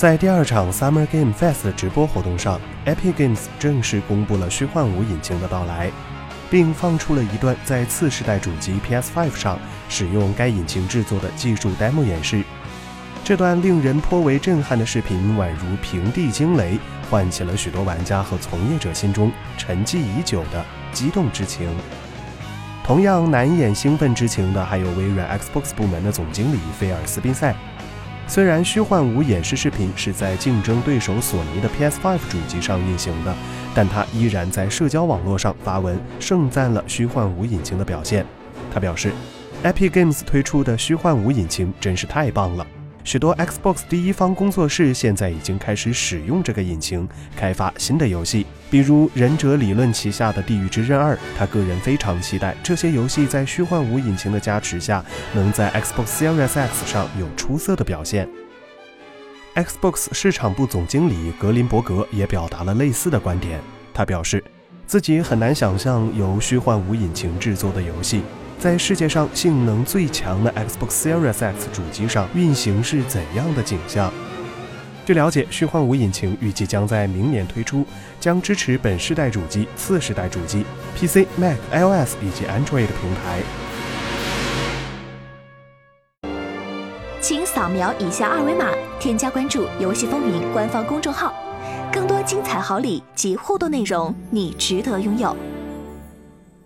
在第二场 Summer Game Fest 直播活动上，Epic Games 正式公布了虚幻五引擎的到来，并放出了一段在次世代主机 PS5 上使用该引擎制作的技术 demo 演示。这段令人颇为震撼的视频，宛如平地惊雷，唤起了许多玩家和从业者心中沉寂已久的激动之情。同样难掩兴奋之情的，还有微软 Xbox 部门的总经理菲尔斯宾塞。虽然虚幻五演示视频是在竞争对手索尼的 PS5 主机上运行的，但他依然在社交网络上发文盛赞了虚幻五引擎的表现。他表示，Epic Games 推出的虚幻五引擎真是太棒了。许多 Xbox 第一方工作室现在已经开始使用这个引擎开发新的游戏，比如《忍者理论》旗下的《地狱之刃二》。他个人非常期待这些游戏在虚幻五引擎的加持下，能在 Xbox Series X 上有出色的表现。Xbox 市场部总经理格林伯格也表达了类似的观点，他表示，自己很难想象由虚幻五引擎制作的游戏。在世界上性能最强的 Xbox Series X 主机上运行是怎样的景象？据了解，虚幻五引擎预计将在明年推出，将支持本世代主机、次世代主机、PC、Mac、iOS 以及 Android 平台。请扫描以下二维码，添加关注“游戏风云”官方公众号，更多精彩好礼及互动内容，你值得拥有。